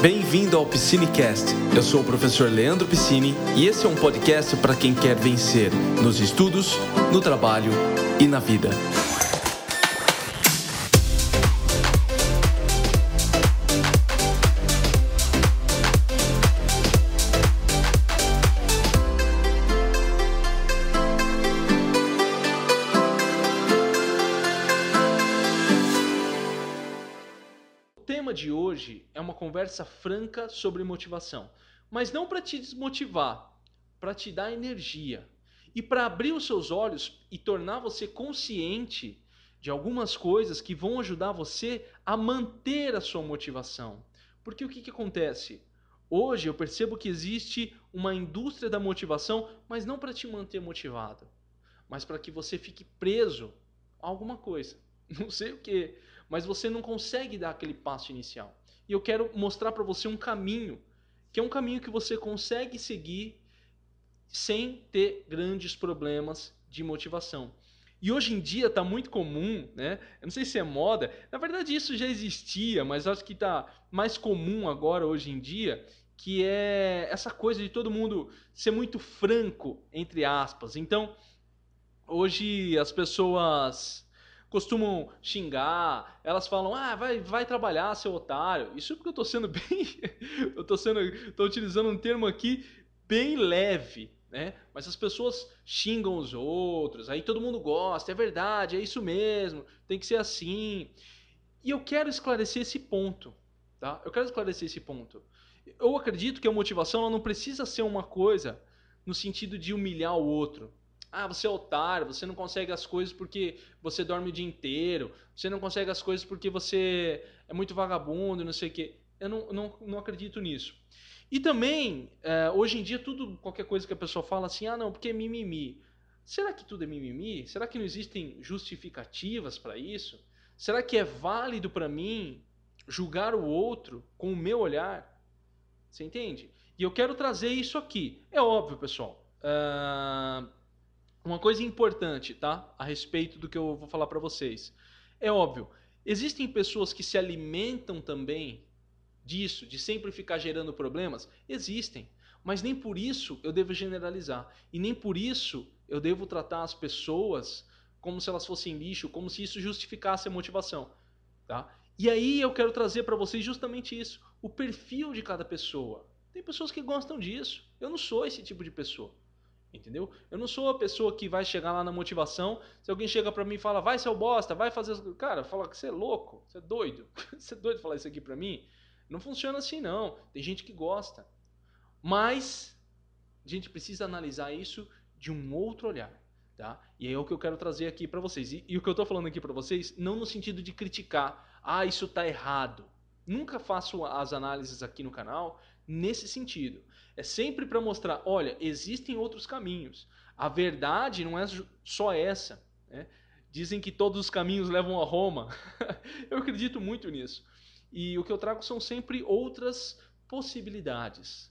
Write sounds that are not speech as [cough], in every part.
Bem-vindo ao Piscinecast. Eu sou o professor Leandro Piscine e esse é um podcast para quem quer vencer nos estudos, no trabalho e na vida. Conversa franca sobre motivação, mas não para te desmotivar, para te dar energia e para abrir os seus olhos e tornar você consciente de algumas coisas que vão ajudar você a manter a sua motivação. Porque o que, que acontece? Hoje eu percebo que existe uma indústria da motivação, mas não para te manter motivado, mas para que você fique preso a alguma coisa. [laughs] Não sei o que mas você não consegue dar aquele passo inicial. E eu quero mostrar para você um caminho, que é um caminho que você consegue seguir sem ter grandes problemas de motivação. E hoje em dia está muito comum, né? Eu não sei se é moda, na verdade isso já existia, mas acho que está mais comum agora hoje em dia, que é essa coisa de todo mundo ser muito franco, entre aspas. Então, hoje as pessoas costumam xingar, elas falam, ah, vai, vai trabalhar, seu otário. Isso porque eu estou sendo [laughs] bem. eu estou sendo. tô utilizando um termo aqui bem leve. Né? Mas as pessoas xingam os outros, aí todo mundo gosta, é verdade, é isso mesmo, tem que ser assim. E eu quero esclarecer esse ponto, tá? Eu quero esclarecer esse ponto. Eu acredito que a motivação não precisa ser uma coisa no sentido de humilhar o outro. Ah, você é otário, você não consegue as coisas porque você dorme o dia inteiro, você não consegue as coisas porque você é muito vagabundo, não sei o quê. Eu não, não, não acredito nisso. E também, é, hoje em dia, tudo, qualquer coisa que a pessoa fala assim, ah, não, porque é mimimi. Será que tudo é mimimi? Será que não existem justificativas para isso? Será que é válido para mim julgar o outro com o meu olhar? Você entende? E eu quero trazer isso aqui. É óbvio, pessoal. Uh, uma coisa importante, tá? A respeito do que eu vou falar para vocês. É óbvio, existem pessoas que se alimentam também disso, de sempre ficar gerando problemas? Existem. Mas nem por isso eu devo generalizar. E nem por isso eu devo tratar as pessoas como se elas fossem lixo, como se isso justificasse a motivação. Tá? E aí eu quero trazer para vocês justamente isso: o perfil de cada pessoa. Tem pessoas que gostam disso. Eu não sou esse tipo de pessoa. Entendeu? Eu não sou a pessoa que vai chegar lá na motivação. Se alguém chega para mim e fala, vai, seu bosta, vai fazer. Cara, fala que você é louco, você é doido. [laughs] você é doido falar isso aqui para mim? Não funciona assim, não. Tem gente que gosta. Mas a gente precisa analisar isso de um outro olhar. Tá? E é o que eu quero trazer aqui para vocês. E, e, o que eu estou falando aqui para vocês, não no sentido de criticar, ah, isso está errado. Nunca faço as análises aqui no canal nesse sentido. É sempre para mostrar, olha, existem outros caminhos. A verdade não é só essa. Né? Dizem que todos os caminhos levam a Roma. [laughs] eu acredito muito nisso. E o que eu trago são sempre outras possibilidades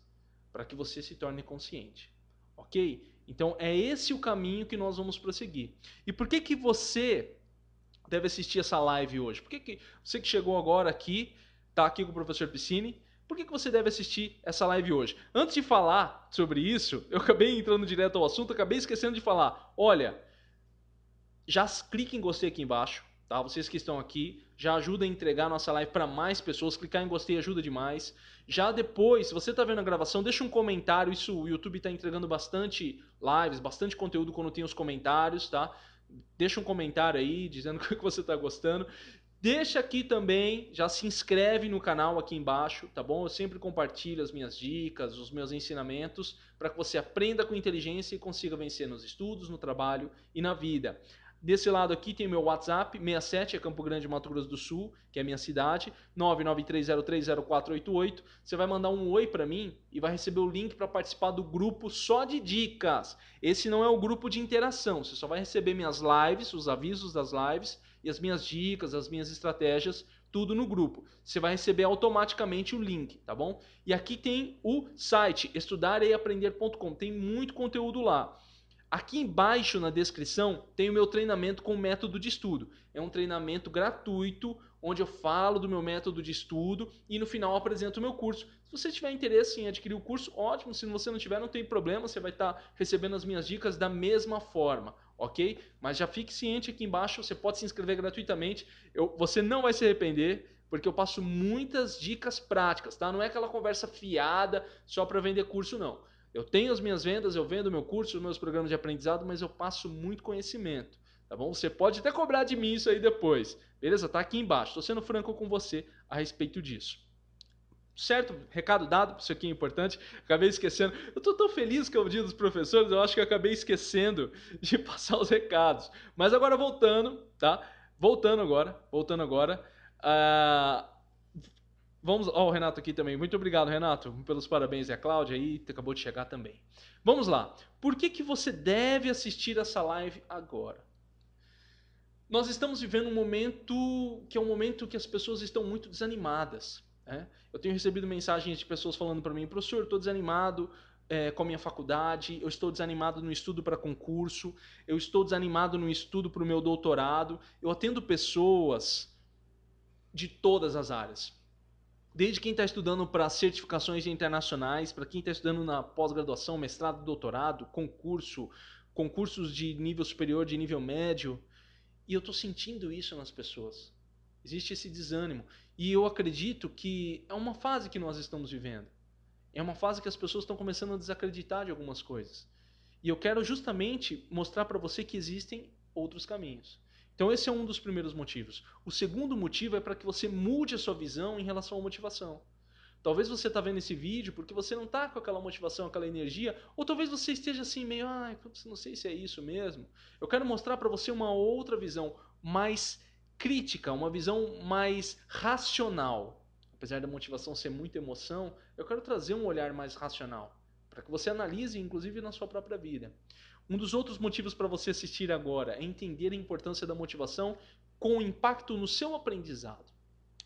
para que você se torne consciente. Ok? Então é esse o caminho que nós vamos prosseguir. E por que que você deve assistir essa live hoje? Por que, que você que chegou agora aqui, está aqui com o professor Piscine, por que, que você deve assistir essa live hoje? Antes de falar sobre isso, [laughs] eu acabei entrando direto ao assunto, acabei esquecendo de falar. Olha, já clique em gostei aqui embaixo, tá? Vocês que estão aqui, já ajuda a entregar a nossa live para mais pessoas. Clicar em gostei ajuda demais. Já depois, se você está vendo a gravação, deixa um comentário. Isso o YouTube está entregando bastante lives, bastante conteúdo quando tem os comentários, tá? Deixa um comentário aí dizendo [laughs] o que você está gostando. Deixa aqui também, já se inscreve no canal aqui embaixo, tá bom? Eu sempre compartilho as minhas dicas, os meus ensinamentos para que você aprenda com inteligência e consiga vencer nos estudos, no trabalho e na vida. Desse lado aqui tem meu WhatsApp, 67 é Campo Grande, Mato Grosso do Sul, que é minha cidade, 993030488. Você vai mandar um oi para mim e vai receber o link para participar do grupo só de dicas. Esse não é o grupo de interação, você só vai receber minhas lives, os avisos das lives e as minhas dicas, as minhas estratégias, tudo no grupo. Você vai receber automaticamente o link, tá bom? E aqui tem o site estudareiaprender.com, tem muito conteúdo lá. Aqui embaixo na descrição tem o meu treinamento com método de estudo. É um treinamento gratuito onde eu falo do meu método de estudo e no final apresento o meu curso. Se você tiver interesse em adquirir o curso, ótimo. Se você não tiver, não tem problema, você vai estar recebendo as minhas dicas da mesma forma, ok? Mas já fique ciente aqui embaixo, você pode se inscrever gratuitamente. Eu, você não vai se arrepender porque eu passo muitas dicas práticas, tá? Não é aquela conversa fiada só para vender curso, não. Eu tenho as minhas vendas, eu vendo meu curso, meus programas de aprendizado, mas eu passo muito conhecimento, tá bom? Você pode até cobrar de mim isso aí depois, beleza? Tá aqui embaixo. Estou sendo franco com você a respeito disso. Certo? Recado dado, isso aqui é importante. Acabei esquecendo. Eu estou tão feliz com o dia dos professores, eu acho que eu acabei esquecendo de [laughs] passar os recados. Mas agora voltando, tá? Voltando agora, voltando agora. Uh, vamos, ó, oh, o Renato aqui também. Muito obrigado, Renato, pelos parabéns. E a Cláudia aí acabou de chegar também. Vamos lá. Por que, que você deve assistir essa live agora? Nós estamos vivendo um momento que é um momento que as pessoas estão muito desanimadas. Né? Eu tenho recebido mensagens de pessoas falando para mim, professor, estou desanimado é, com a minha faculdade, eu estou desanimado no estudo para concurso, eu estou desanimado no estudo para o meu doutorado. Eu atendo pessoas de todas as áreas. Desde quem está estudando para certificações internacionais, para quem está estudando na pós-graduação, mestrado, doutorado, concurso, concursos de nível superior, de nível médio. E eu estou sentindo isso nas pessoas. Existe esse desânimo. E eu acredito que é uma fase que nós estamos vivendo. É uma fase que as pessoas estão começando a desacreditar de algumas coisas. E eu quero justamente mostrar para você que existem outros caminhos. Então, esse é um dos primeiros motivos. O segundo motivo é para que você mude a sua visão em relação à motivação. Talvez você está vendo esse vídeo porque você não está com aquela motivação, aquela energia, ou talvez você esteja assim meio, ah, não sei se é isso mesmo. Eu quero mostrar para você uma outra visão mais crítica, uma visão mais racional. Apesar da motivação ser muita emoção, eu quero trazer um olhar mais racional, para que você analise, inclusive, na sua própria vida. Um dos outros motivos para você assistir agora é entender a importância da motivação com impacto no seu aprendizado.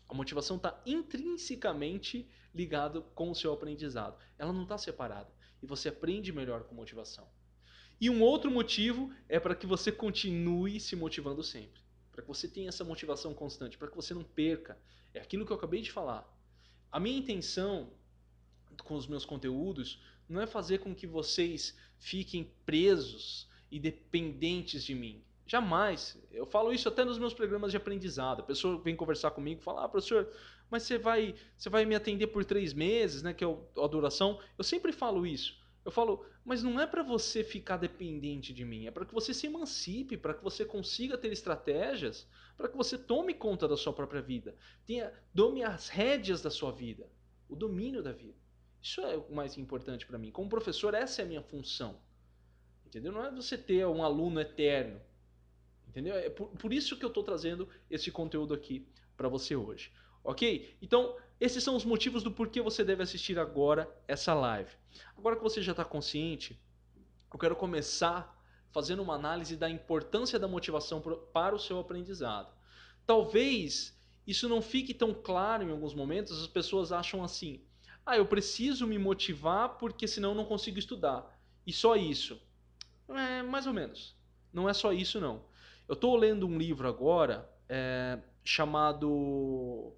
A motivação está intrinsecamente ligada com o seu aprendizado. Ela não está separada. E você aprende melhor com motivação. E um outro motivo é para que você continue se motivando sempre. Para que você tenha essa motivação constante, para que você não perca. É aquilo que eu acabei de falar. A minha intenção com os meus conteúdos não é fazer com que vocês fiquem presos e dependentes de mim. Jamais. Eu falo isso até nos meus programas de aprendizado. A pessoa vem conversar comigo e fala: ah, professor, mas você vai, você vai me atender por três meses, né, que é a duração. Eu sempre falo isso. Eu falo, mas não é para você ficar dependente de mim, é para que você se emancipe, para que você consiga ter estratégias, para que você tome conta da sua própria vida, tenha, tome as rédeas da sua vida, o domínio da vida. Isso é o mais importante para mim. Como professor, essa é a minha função. Entendeu? Não é você ter um aluno eterno. Entendeu? É por, por isso que eu estou trazendo esse conteúdo aqui para você hoje. Ok? Então, esses são os motivos do porquê você deve assistir agora essa live. Agora que você já está consciente, eu quero começar fazendo uma análise da importância da motivação para o seu aprendizado. Talvez isso não fique tão claro em alguns momentos, as pessoas acham assim: ah, eu preciso me motivar porque senão não consigo estudar. E só isso. É, mais ou menos. Não é só isso, não. Eu estou lendo um livro agora é, chamado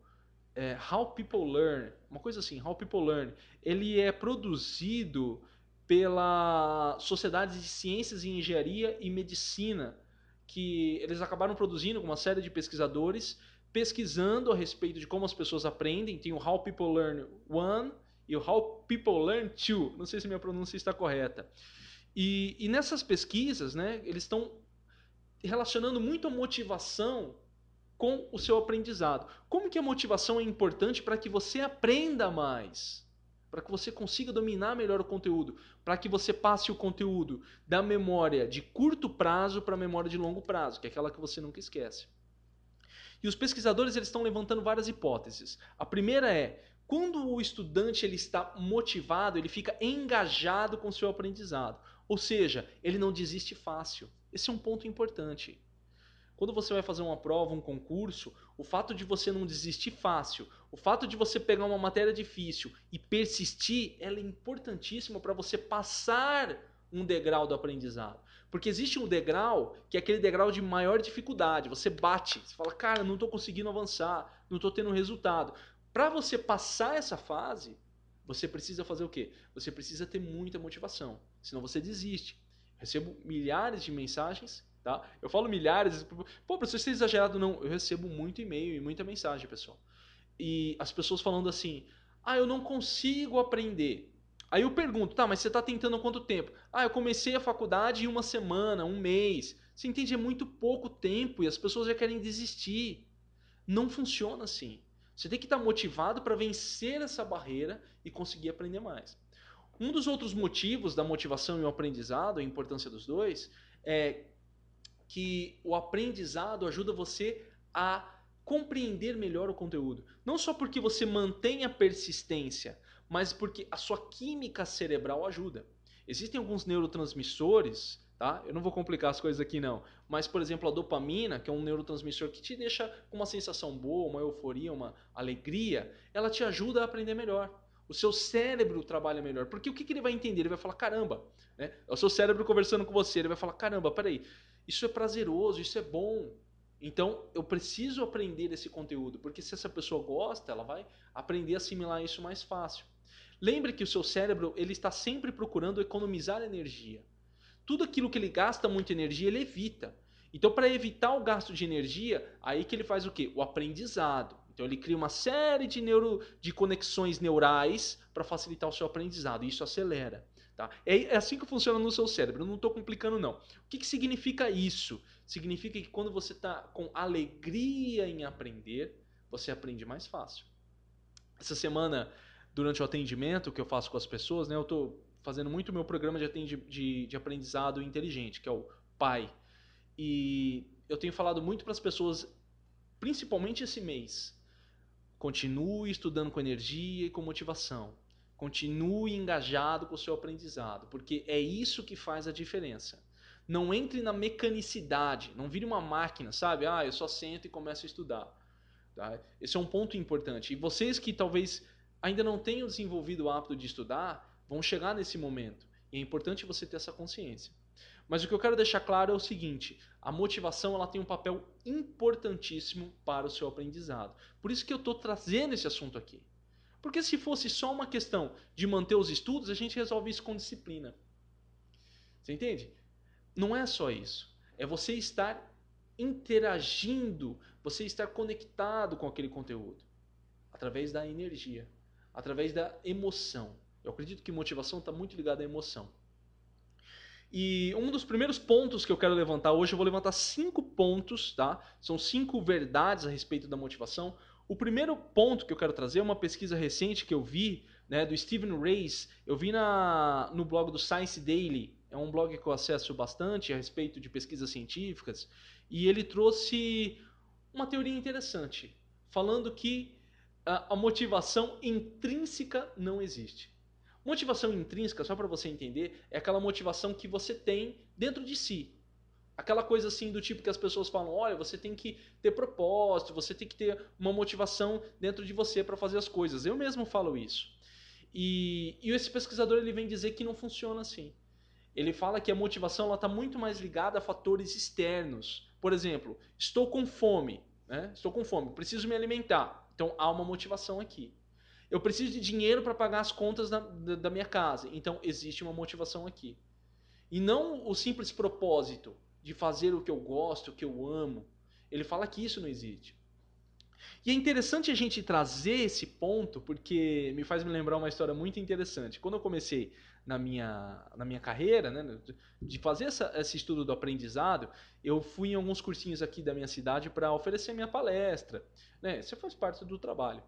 é, How People Learn. Uma coisa assim, How People Learn. Ele é produzido pela Sociedade de Ciências e Engenharia e Medicina, que eles acabaram produzindo com uma série de pesquisadores pesquisando a respeito de como as pessoas aprendem. Tem o How People Learn One e o How People Learn Two. Não sei se minha pronúncia está correta. E, e nessas pesquisas, né, eles estão relacionando muito a motivação com o seu aprendizado. Como que a motivação é importante para que você aprenda mais? Para que você consiga dominar melhor o conteúdo, para que você passe o conteúdo da memória de curto prazo para a memória de longo prazo, que é aquela que você nunca esquece. E os pesquisadores eles estão levantando várias hipóteses. A primeira é, quando o estudante ele está motivado, ele fica engajado com o seu aprendizado. Ou seja, ele não desiste fácil. Esse é um ponto importante. Quando você vai fazer uma prova, um concurso, o fato de você não desistir fácil, o fato de você pegar uma matéria difícil e persistir, ela é importantíssima para você passar um degrau do aprendizado. Porque existe um degrau que é aquele degrau de maior dificuldade. Você bate, você fala, cara, não estou conseguindo avançar, não estou tendo resultado. Para você passar essa fase, você precisa fazer o quê? Você precisa ter muita motivação, senão você desiste. Recebo milhares de mensagens, tá? Eu falo milhares, pô, professor, você é exagerado não? Eu recebo muito e-mail e muita mensagem, pessoal. E as pessoas falando assim: "Ah, eu não consigo aprender". Aí eu pergunto, tá, mas você está tentando há quanto tempo? Ah, eu comecei a faculdade em uma semana, um mês. Você entende? É muito pouco tempo e as pessoas já querem desistir. Não funciona assim. Você tem que estar motivado para vencer essa barreira e conseguir aprender mais. Um dos outros motivos da motivação e o aprendizado, a importância dos dois, é que o aprendizado ajuda você a compreender melhor o conteúdo. Não só porque você mantém a persistência, mas porque a sua química cerebral ajuda. Existem alguns neurotransmissores, tá? Eu não vou complicar as coisas aqui não, mas por exemplo, a dopamina, que é um neurotransmissor que te deixa com uma sensação boa, uma euforia, uma alegria, ela te ajuda a aprender melhor. O seu cérebro trabalha melhor. Porque o que, que ele vai entender? Ele vai falar, caramba, né? É o seu cérebro conversando com você, ele vai falar, caramba, peraí, isso é prazeroso, isso é bom. Então, eu preciso aprender esse conteúdo, porque se essa pessoa gosta, ela vai aprender a assimilar isso mais fácil. Lembre que o seu cérebro ele está sempre procurando economizar energia. Tudo aquilo que ele gasta muita energia, ele evita. Então, para evitar o gasto de energia, aí que ele faz o quê? O aprendizado. Então, ele cria uma série de, neuro, de conexões neurais para facilitar o seu aprendizado. E isso acelera. Tá? É, é assim que funciona no seu cérebro. Eu não estou complicando, não. O que, que significa isso? Significa que quando você está com alegria em aprender, você aprende mais fácil. Essa semana durante o atendimento que eu faço com as pessoas, né, eu estou fazendo muito meu programa de, de, de aprendizado inteligente, que é o PAI. E eu tenho falado muito para as pessoas, principalmente esse mês, continue estudando com energia e com motivação. Continue engajado com o seu aprendizado, porque é isso que faz a diferença. Não entre na mecanicidade, não vire uma máquina, sabe? Ah, eu só sento e começo a estudar. Tá? Esse é um ponto importante. E vocês que talvez ainda não tenham desenvolvido o hábito de estudar, vão chegar nesse momento. E é importante você ter essa consciência. Mas o que eu quero deixar claro é o seguinte: a motivação ela tem um papel importantíssimo para o seu aprendizado. Por isso que eu estou trazendo esse assunto aqui. Porque se fosse só uma questão de manter os estudos, a gente resolve isso com disciplina. Você entende? Não é só isso. É você estar interagindo, você estar conectado com aquele conteúdo através da energia através da emoção. Eu acredito que motivação está muito ligada à emoção. E um dos primeiros pontos que eu quero levantar hoje, eu vou levantar cinco pontos, tá? São cinco verdades a respeito da motivação. O primeiro ponto que eu quero trazer é uma pesquisa recente que eu vi, né, do Stephen Reis. Eu vi na, no blog do Science Daily. É um blog que eu acesso bastante a respeito de pesquisas científicas. E ele trouxe uma teoria interessante, falando que a, motivação intrínseca não existe. Motivação intrínseca, só para você entender, é aquela motivação que você tem dentro de si. Aquela coisa assim do tipo que as pessoas falam: olha, você tem que ter propósito, você tem que ter uma motivação dentro de você para fazer as coisas. Eu mesmo falo isso. E, e, esse pesquisador ele vem dizer que não funciona assim. Ele fala que a motivação está muito mais ligada a fatores externos. Por exemplo, estou com fome, né? estou com fome, preciso me alimentar. Então há uma motivação aqui. Eu preciso de dinheiro para pagar as contas da, da, da minha casa. Então existe uma motivação aqui. E não o simples propósito de fazer o que eu gosto, o que eu amo. Ele fala que isso não existe. E é interessante a gente trazer esse ponto porque me faz me lembrar uma história muito interessante. Quando eu comecei na minha, na minha carreira, né, de fazer essa, esse estudo do aprendizado, eu fui em alguns cursinhos aqui da minha cidade para oferecer minha palestra. Né? Isso faz parte do trabalho.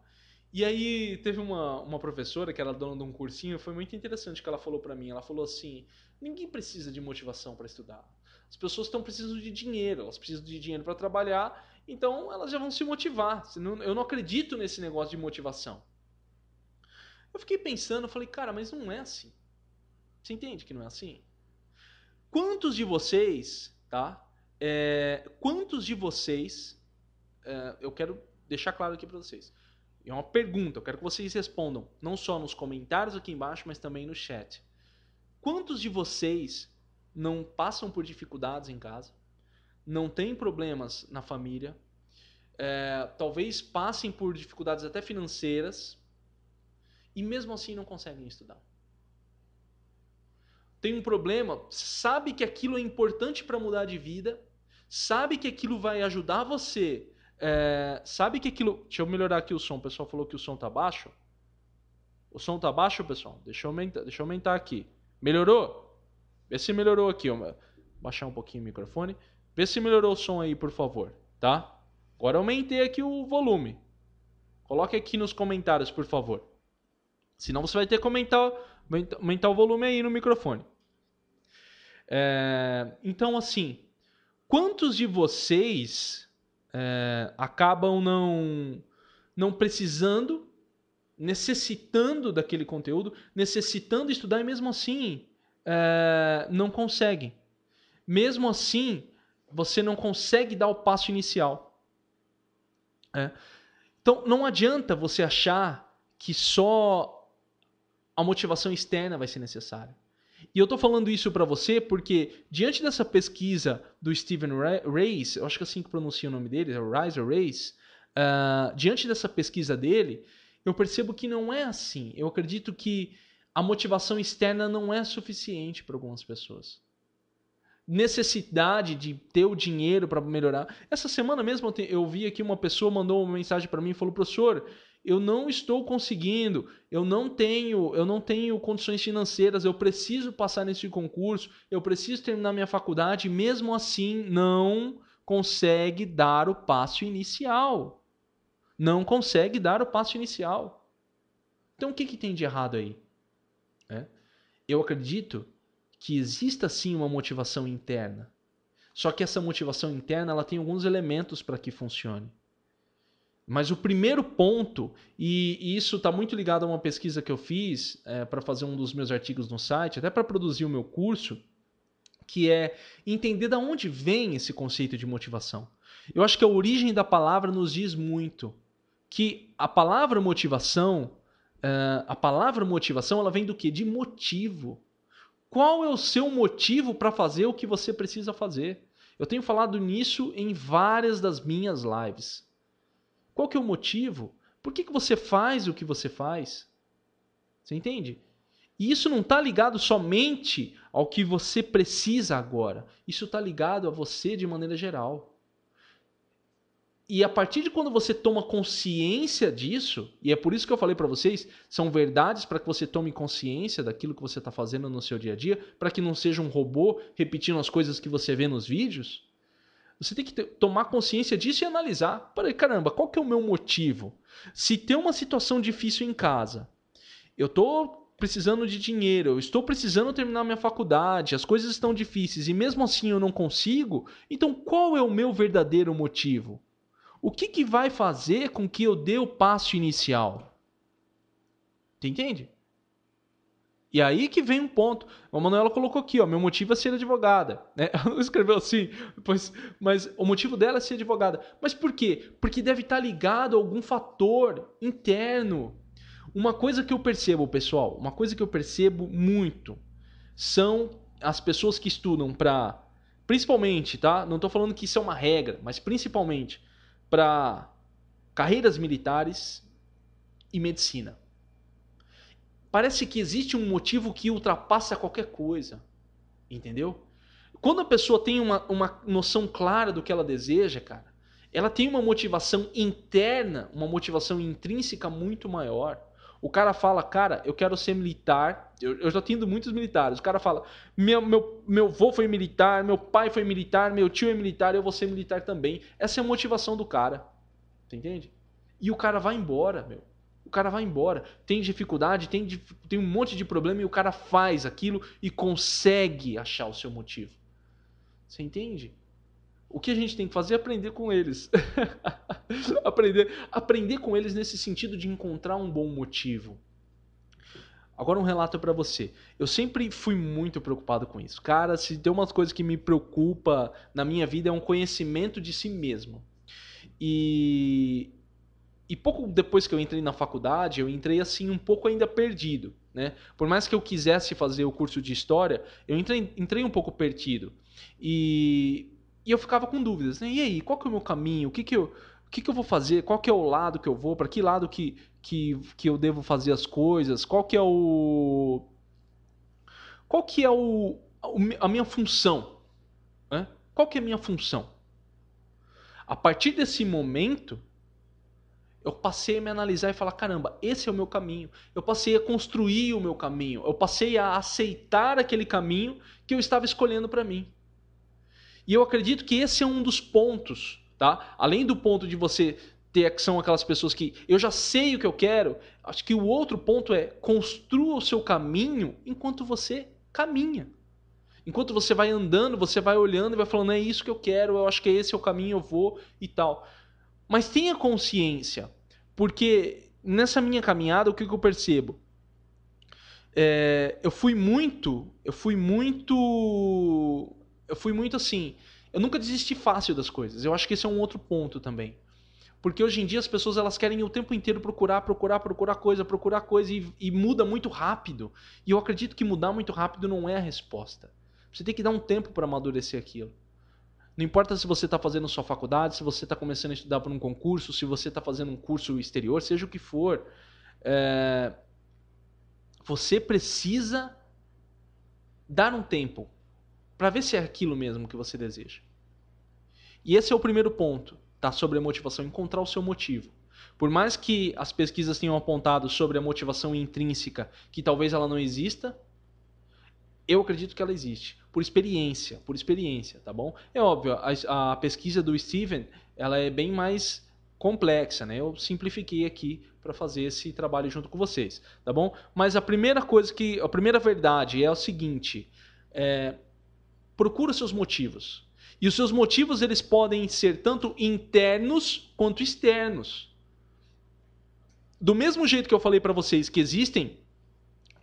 E aí teve uma, uma professora que era dona de um cursinho, foi muito interessante que ela falou para mim. Ela falou assim: ninguém precisa de motivação para estudar. As pessoas estão precisando de dinheiro, elas precisam de dinheiro para trabalhar, então elas já vão se motivar. Eu não acredito nesse negócio de motivação. Eu fiquei pensando, falei, cara, mas não é assim. Você entende que não é assim? Quantos de vocês, tá? É, quantos de vocês, é, eu quero deixar claro aqui para vocês. É uma pergunta, eu quero que vocês respondam, não só nos comentários aqui embaixo, mas também no chat. Quantos de vocês não passam por dificuldades em casa, não têm problemas na família, é, talvez passem por dificuldades até financeiras e mesmo assim não conseguem estudar? Tem um problema, sabe que aquilo é importante para mudar de vida, sabe que aquilo vai ajudar você, é, sabe que aquilo. Deixa eu melhorar aqui o som, o pessoal falou que o som tá baixo. O som tá baixo, pessoal? Deixa eu aumentar, deixa eu aumentar aqui. Melhorou? Vê se melhorou aqui. Ó. Baixar um pouquinho o microfone. Vê se melhorou o som aí, por favor. Tá? Agora aumentei aqui o volume. Coloque aqui nos comentários, por favor. Senão você vai ter que comentar, aumentar o volume aí no microfone. É, então, assim, quantos de vocês é, acabam não, não precisando necessitando daquele conteúdo, necessitando estudar e mesmo assim é, não conseguem. Mesmo assim, você não consegue dar o passo inicial. É. Então, não adianta você achar que só a motivação externa vai ser necessária. E eu estou falando isso para você porque, diante dessa pesquisa do Stephen Reis, eu acho que é assim que pronuncia o nome dele, é o Riser Reis, uh, diante dessa pesquisa dele, eu percebo que não é assim. Eu acredito que a motivação externa não é suficiente para algumas pessoas. Necessidade de ter o dinheiro para melhorar. Essa semana mesmo eu vi aqui uma pessoa mandou uma mensagem para mim e falou: "Professor, eu não estou conseguindo, eu não tenho, eu não tenho condições financeiras, eu preciso passar nesse concurso, eu preciso terminar minha faculdade, mesmo assim não consegue dar o passo inicial não consegue dar o passo inicial. Então o que, que tem de errado aí? É? Eu acredito que exista sim uma motivação interna. Só que essa motivação interna ela tem alguns elementos para que funcione. Mas o primeiro ponto, e, isso está muito ligado a uma pesquisa que eu fiz é, para fazer um dos meus artigos no site, até para produzir o meu curso, que é entender de onde vem esse conceito de motivação. Eu acho que a origem da palavra nos diz muito que a palavra motivação, uh, a palavra motivação, ela vem do que? De motivo. Qual é o seu motivo para fazer o que você precisa fazer? Eu tenho falado nisso em várias das minhas lives. Qual que é o motivo? Por que, que você faz o que você faz? Você entende? E isso não está ligado somente ao que você precisa agora. Isso está ligado a você de maneira geral. E a partir de quando você toma consciência disso, e é por isso que eu falei para vocês, são verdades para que você tome consciência daquilo que você está fazendo no seu dia a dia, para que não seja um robô repetindo as coisas que você vê nos vídeos. Você tem que ter, tomar consciência disso e analisar. Peraí, caramba, qual que é o meu motivo? Se tem uma situação difícil em casa, eu estou precisando de dinheiro, eu estou precisando terminar minha faculdade, as coisas estão difíceis e mesmo assim eu não consigo, então qual é o meu verdadeiro motivo? O que, que vai fazer com que eu dê o passo inicial? Você entende? E aí que vem um ponto. A Manuela colocou aqui, ó, meu motivo é ser advogada. Né? [laughs] Ela escreveu assim, pois, mas o motivo dela é ser advogada. Mas por quê? Porque deve estar ligado a algum fator interno. Uma coisa que eu percebo, pessoal, uma coisa que eu percebo muito são as pessoas que estudam para, principalmente, tá? Não estou falando que isso é uma regra, mas principalmente para carreiras militares e medicina. Parece que existe um motivo que ultrapassa qualquer coisa. Entendeu? Quando a pessoa tem uma, uma noção clara do que ela deseja, cara, ela tem uma motivação interna, uma motivação intrínseca muito maior. O cara fala, cara, eu quero ser militar. Eu, eu já tenho muitos militares. O cara fala, meu, meu, meu avô foi militar, meu pai foi militar, meu tio é militar, eu vou ser militar também. Essa é a motivação do cara. Você entende? E o cara vai embora, meu. O cara vai embora. Tem dificuldade, tem, tem um monte de problema e o cara faz aquilo e consegue achar o seu motivo. Você entende? O que a gente tem que fazer é aprender com eles. [laughs] aprender, aprender com eles nesse sentido de encontrar um bom motivo. Agora um relato para você. Eu sempre fui muito preocupado com isso. Cara, se tem umas coisas que me preocupa na minha vida é um conhecimento de si mesmo. E e pouco depois que eu entrei na faculdade, eu entrei assim um pouco ainda perdido. Né? Por mais que eu quisesse fazer o curso de história, eu entrei, entrei um pouco perdido. E, e eu ficava com dúvidas. Né? E aí, qual que é o meu caminho? O que, que, eu, o que, que eu vou fazer? Qual que é o lado que eu vou? Para que lado que, que, que eu devo fazer as coisas? Qual que é o... Qual que é o, a minha função? Né? Qual que é a minha função? A partir desse momento, eu passei a me analisar e falar: caramba, esse é o meu caminho. Eu passei a construir o meu caminho. Eu passei a aceitar aquele caminho que eu estava escolhendo para mim. E eu acredito que esse é um dos pontos, tá? Além do ponto de você ter que são aquelas pessoas que eu já sei o que eu quero, acho que o outro ponto é construa o seu caminho enquanto você caminha. Enquanto você vai andando, você vai olhando e vai falando, é isso que eu quero, eu acho que esse é o caminho, eu vou e tal. Mas tenha consciência, porque nessa minha caminhada, o que, que eu percebo? É, eu fui muito, eu fui muito, eu fui muito assim, eu nunca desisti fácil das coisas. Eu acho que esse é um outro ponto também. Porque hoje em dia as pessoas elas querem o tempo inteiro procurar, procurar, procurar coisa, procurar coisa e, e muda muito rápido. E eu acredito que mudar muito rápido não é a resposta. Você tem que dar um tempo para amadurecer aquilo. Não importa se você está fazendo sua faculdade, se você está começando a estudar para um concurso, se você está fazendo um curso exterior, seja o que for. É... Você precisa dar um tempo para ver se é aquilo mesmo que você deseja. E esse é o primeiro ponto tá? sobre a motivação, encontrar o seu motivo. Por mais que as pesquisas tenham apontado sobre a motivação intrínseca que talvez ela não exista, eu acredito que ela existe por experiência, por experiência, tá bom? É óbvio, a, a pesquisa do Steven, ela é bem mais complexa, né? Eu simplifiquei aqui para fazer esse trabalho junto com vocês, tá bom? Mas a primeira coisa que, a primeira verdade é o seguinte: é, procura seus motivos. E os seus motivos eles podem ser tanto internos quanto externos. Do mesmo jeito que eu falei para vocês que existem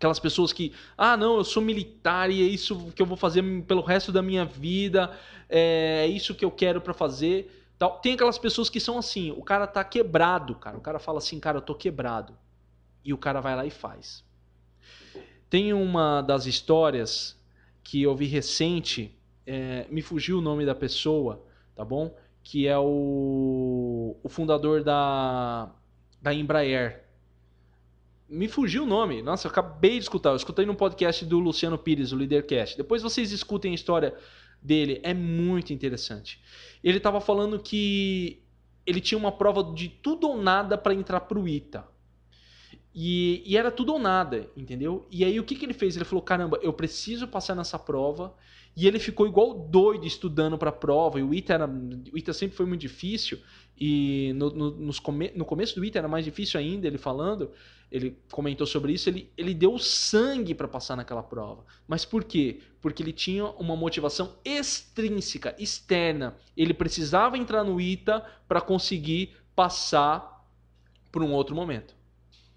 Aquelas pessoas que, ah, não, eu sou militar e é isso que eu vou fazer pelo resto da minha vida, é isso que eu quero para fazer. Tal. Tem aquelas pessoas que são assim, o cara tá quebrado, cara. O cara fala assim, cara, eu tô quebrado. E o cara vai lá e faz. Tem uma das histórias que eu vi recente, é, me fugiu o nome da pessoa, tá bom? Que é o, o fundador da, da Embraer, me fugiu o nome. Nossa, eu acabei de escutar. Eu escutei no podcast do Luciano Pires, o Leadercast. Depois vocês escutem a história dele. É muito interessante. Ele estava falando que ele tinha uma prova de tudo ou nada para entrar pro ITA. E, e, era tudo ou nada, entendeu? E aí o que, que ele fez? Ele falou: caramba, eu preciso passar nessa prova e ele ficou igual doido estudando para a prova. E o ITA, era, o ITA sempre foi muito difícil. E no, no, nos come, no começo do ITA era mais difícil ainda, ele falando. Ele comentou sobre isso. Ele, ele deu sangue para passar naquela prova. Mas por quê? Porque ele tinha uma motivação extrínseca, externa. Ele precisava entrar no ITA para conseguir passar por um outro momento.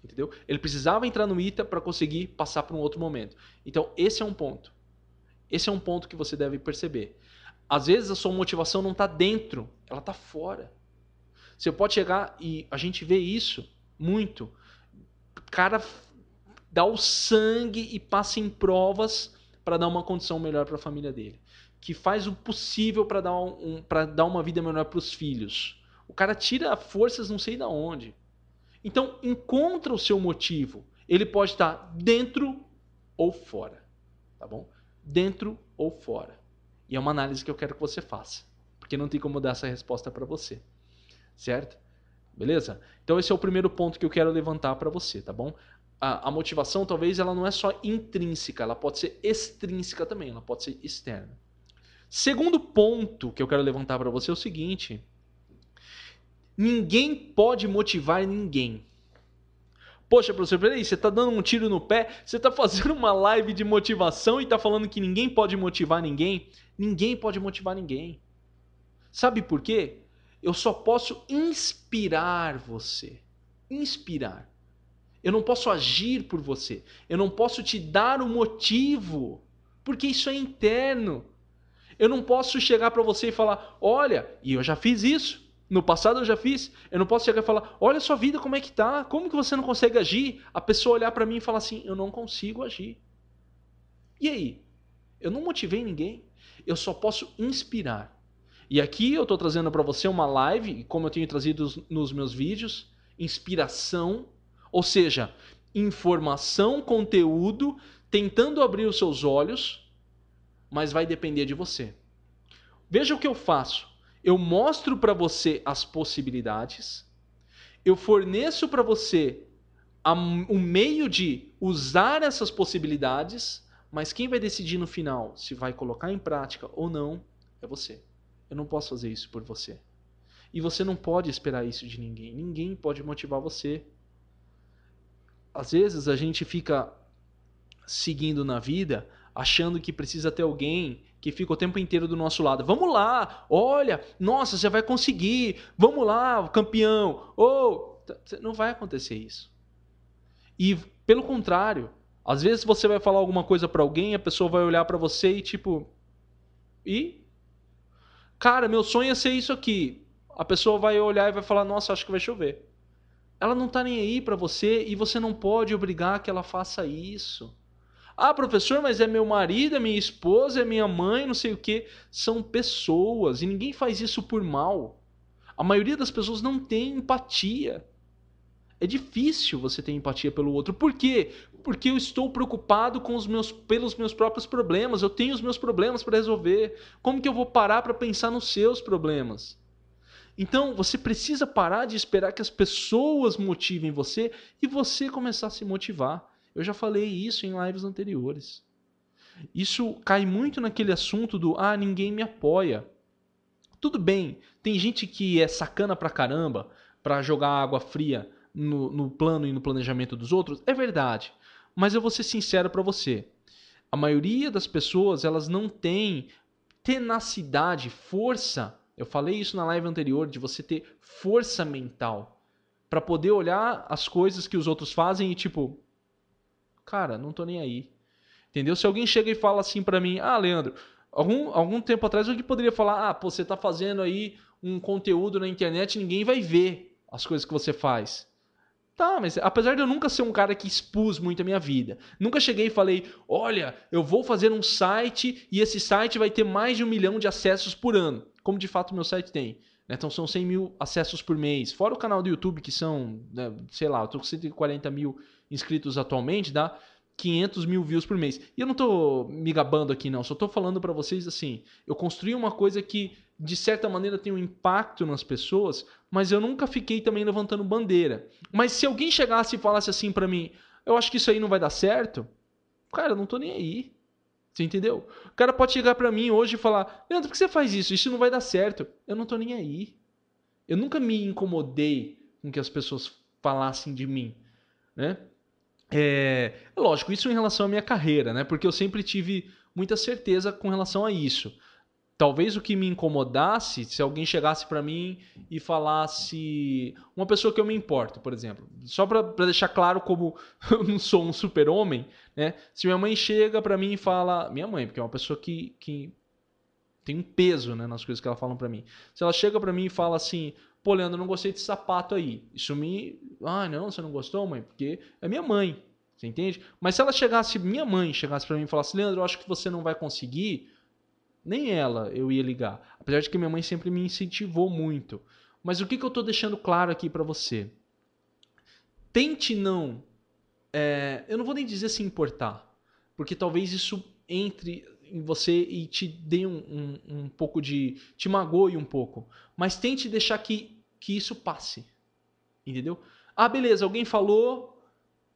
Entendeu? Ele precisava entrar no ITA para conseguir passar por um outro momento. Então, esse é um ponto. Esse é um ponto que você deve perceber. Às vezes a sua motivação não está dentro, ela está fora. Você pode chegar e a gente vê isso muito. O cara dá o sangue e passa em provas para dar uma condição melhor para a família dele. Que faz o possível para dar, um, dar uma vida melhor para os filhos. O cara tira forças não sei da onde. Então, encontra o seu motivo. Ele pode estar dentro ou fora. Tá bom? dentro ou fora? E é uma análise que eu quero que você faça, porque não tem como dar essa resposta para você, certo? Beleza? Então esse é o primeiro ponto que eu quero levantar para você, tá bom? A, a, motivação talvez ela não é só intrínseca, ela pode ser extrínseca também, ela pode ser externa. Segundo ponto que eu quero levantar para você é o seguinte: ninguém pode motivar ninguém. Poxa, professor, peraí, você está dando um tiro no pé, você está fazendo uma live de motivação e está falando que ninguém pode motivar ninguém? Ninguém pode motivar ninguém. Sabe por quê? Eu só posso inspirar você. Inspirar. Eu não posso agir por você. Eu não posso te dar o motivo, porque isso é interno. Eu não posso chegar para você e falar: olha, e eu já fiz isso. No passado eu já fiz. Eu não posso chegar e falar: "Olha a sua vida como é que tá? Como que você não consegue agir?" A pessoa olhar para mim e falar assim: "Eu não consigo agir." E aí? Eu não motivei ninguém. Eu só posso inspirar. E aqui eu estou trazendo para você uma live, como eu tenho trazido nos meus vídeos, inspiração, ou seja, informação, conteúdo, tentando abrir os seus olhos, mas vai depender de você. Veja o que eu faço. Eu mostro para você as possibilidades, eu forneço para você um meio de usar essas possibilidades, mas quem vai decidir no final se vai colocar em prática ou não é você. Eu não posso fazer isso por você. E você não pode esperar isso de ninguém. Ninguém pode motivar você. Às vezes a gente fica seguindo na vida achando que precisa ter alguém que fica o tempo inteiro do nosso lado. Vamos lá, olha, nossa, você vai conseguir. Vamos lá, campeão. Ou oh, não vai acontecer isso. E pelo contrário, às vezes você vai falar alguma coisa para alguém, a pessoa vai olhar para você e tipo, e Cara, meu sonho é ser isso aqui. A pessoa vai olhar e vai falar: Nossa, acho que vai chover. Ela não tá nem aí para você e você não pode obrigar que ela faça isso. Ah, professor, mas é meu marido, é minha esposa, é minha mãe, não sei o que. São pessoas e ninguém faz isso por mal. A maioria das pessoas não tem empatia. É difícil você ter empatia pelo outro. Por quê? Porque eu estou preocupado com os meus, pelos meus próprios problemas. Eu tenho os meus problemas para resolver. Como que eu vou parar para pensar nos seus problemas? Então, você precisa parar de esperar que as pessoas motivem você e você começar a se motivar. Eu já falei isso em lives anteriores. Isso cai muito naquele assunto do ah, ninguém me apoia. Tudo bem, tem gente que é sacana pra caramba para jogar água fria no, no plano e no planejamento dos outros, é verdade. Mas eu vou ser sincero para você. A maioria das pessoas, elas não têm tenacidade, força. Eu falei isso na live anterior, de você ter força mental para poder olhar as coisas que os outros fazem e tipo, cara, não tô nem aí. Entendeu? Se alguém chega e fala assim para mim: "Ah, Leandro, algum, algum tempo atrás alguém poderia falar: "Ah, pô, você tá fazendo aí um conteúdo na internet, ninguém vai ver as coisas que você faz". Tá, mas apesar de eu nunca ser um cara que expus muito a minha vida, nunca cheguei e falei: olha, eu vou fazer um site e esse site vai ter mais de um milhão de acessos por ano, como de fato o meu site tem. Né? Então são 100 mil acessos por mês. Fora o canal do YouTube, que são, né, sei lá, eu tô com 140 mil inscritos atualmente, dá 500 mil views por mês. E eu não tô me gabando aqui, não, só tô falando para vocês assim: eu construí uma coisa que de certa maneira tem um impacto nas pessoas, mas eu nunca fiquei também levantando bandeira. Mas se alguém chegasse e falasse assim para mim, eu acho que isso aí não vai dar certo, cara, eu não tô nem aí. Você entendeu? O cara pode chegar para mim hoje e falar: Leandro, por que você faz isso? Isso não vai dar certo. Eu não tô nem aí. Eu nunca me incomodei com que as pessoas falassem de mim, né? É, lógico, isso em relação à minha carreira, né? Porque eu sempre tive muita certeza com relação a isso talvez o que me incomodasse se alguém chegasse para mim e falasse uma pessoa que eu me importo, por exemplo, só para deixar claro como [laughs] eu não sou um super-homem, né? Se minha mãe chega para mim e fala, minha mãe, porque é uma pessoa que, que tem um peso, né, nas coisas que ela fala para mim. Se ela chega para mim e fala assim, pô, Leandro, não gostei desse sapato aí. Isso me, ah, não, você não gostou, mãe, porque é minha mãe. Você entende? Mas se ela chegasse, minha mãe chegasse para mim e falasse, Leandro, eu acho que você não vai conseguir, nem ela eu ia ligar. Apesar de que minha mãe sempre me incentivou muito. Mas o que, que eu estou deixando claro aqui para você? Tente não. É, eu não vou nem dizer se importar. Porque talvez isso entre em você e te dê um, um, um pouco de. te magoe um pouco. Mas tente deixar que, que isso passe. Entendeu? Ah, beleza, alguém falou.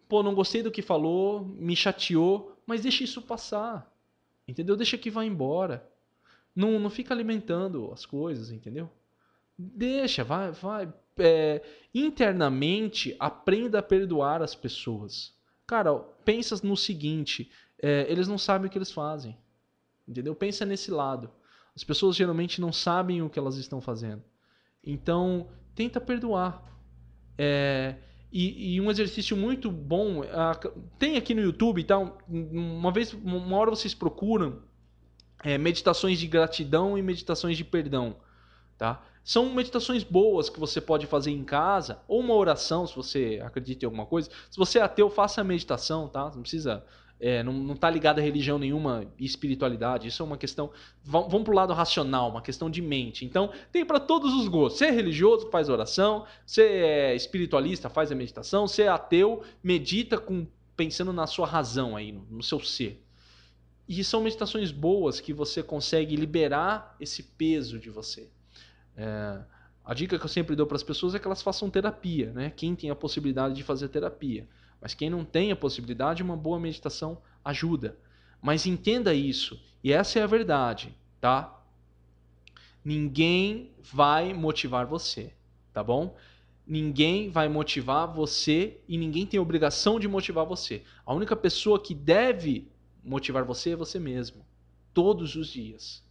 Pô, não gostei do que falou, me chateou. Mas deixa isso passar. Entendeu? Deixa que vá embora. Não, não fica alimentando as coisas, entendeu? Deixa, vai, vai. É, internamente, aprenda a perdoar as pessoas. Cara, pensa no seguinte: é, eles não sabem o que eles fazem. Entendeu? Pensa nesse lado. As pessoas geralmente não sabem o que elas estão fazendo. Então, tenta perdoar. É, e, e, um exercício muito bom. tem aqui no YouTube, tá? Uma vez, uma hora vocês procuram é, meditações de gratidão e meditações de perdão. Tá? São meditações boas que você pode fazer em casa, ou uma oração, se você acredita em alguma coisa. Se você é ateu, faça a meditação, tá? Não precisa é, não, não tá ligado a religião nenhuma e espiritualidade. Isso é uma questão. Vamos, pro lado racional, uma questão de mente. Então, tem para todos os gostos. Você é religioso, faz oração. Você é espiritualista, faz a meditação. Você é ateu, medita com pensando na sua razão aí, no, no seu ser. E são meditações boas que você consegue liberar esse peso de você. É, a dica que eu sempre dou para as pessoas é que elas façam terapia, né? Quem tem a possibilidade de fazer terapia. Mas quem não tem a possibilidade, uma boa meditação ajuda. Mas entenda isso, e essa é a verdade, tá? Ninguém vai motivar você, tá bom? Ninguém vai motivar você e ninguém tem obrigação de motivar você. A única pessoa que deve motivar você é você mesmo, todos os dias,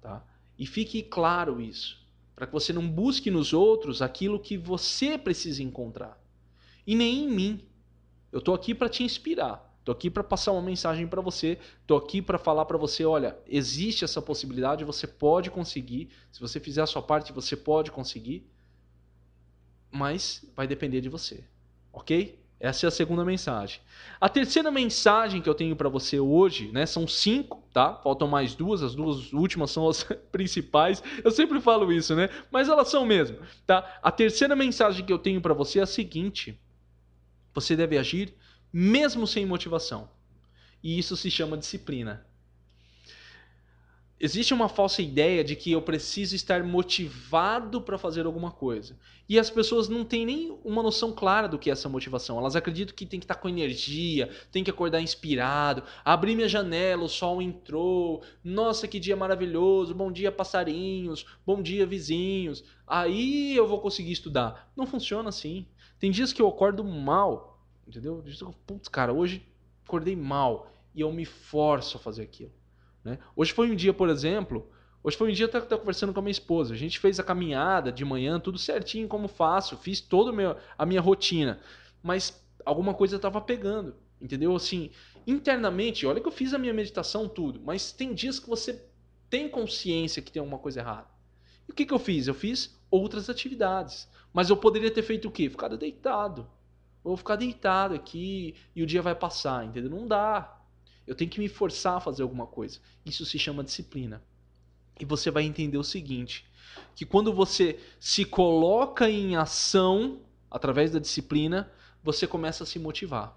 tá? E fique claro isso, para que você não busque nos outros aquilo que você precisa encontrar. E nem em mim. Eu tô aqui para te inspirar. Tô aqui para passar uma mensagem para você. Tô aqui para falar para você, olha, existe essa possibilidade, você pode conseguir. Se você fizer a sua parte, você pode conseguir. Mas vai depender de você. OK? Essa é a segunda mensagem. A terceira mensagem que eu tenho para você hoje, né, são cinco, tá? Faltam mais duas, as duas últimas são as [laughs] principais. Eu sempre falo isso, né? Mas elas são mesmo, tá? A terceira mensagem que eu tenho para você é a seguinte: você deve agir mesmo sem motivação. E isso se chama disciplina. Existe uma falsa ideia de que eu preciso estar motivado para fazer alguma coisa. E as pessoas não têm nem uma noção clara do que é essa motivação. Elas acreditam que tem que estar com energia, tem que acordar inspirado, abrir minha janela, o sol entrou, nossa, que dia maravilhoso, bom dia passarinhos, bom dia vizinhos. Aí eu vou conseguir estudar. Não funciona assim. Tem dias que eu acordo mal, entendeu? Putz, cara, hoje acordei mal e eu me forço a fazer aquilo. Né? Hoje foi um dia, por exemplo, hoje foi um dia que eu estava conversando com a minha esposa. A gente fez a caminhada de manhã, tudo certinho como faço, fiz toda a minha rotina. Mas alguma coisa estava pegando, entendeu? Assim, internamente, olha que eu fiz a minha meditação, tudo, mas tem dias que você tem consciência que tem alguma coisa errada. E o que, que eu fiz? Eu fiz outras atividades. Mas eu poderia ter feito o quê? Ficado deitado. Vou ficar deitado aqui e o dia vai passar, entendeu? Não dá. Eu tenho que me forçar a fazer alguma coisa. Isso se chama disciplina. E você vai entender o seguinte: que quando você se coloca em ação através da disciplina, você começa a se motivar.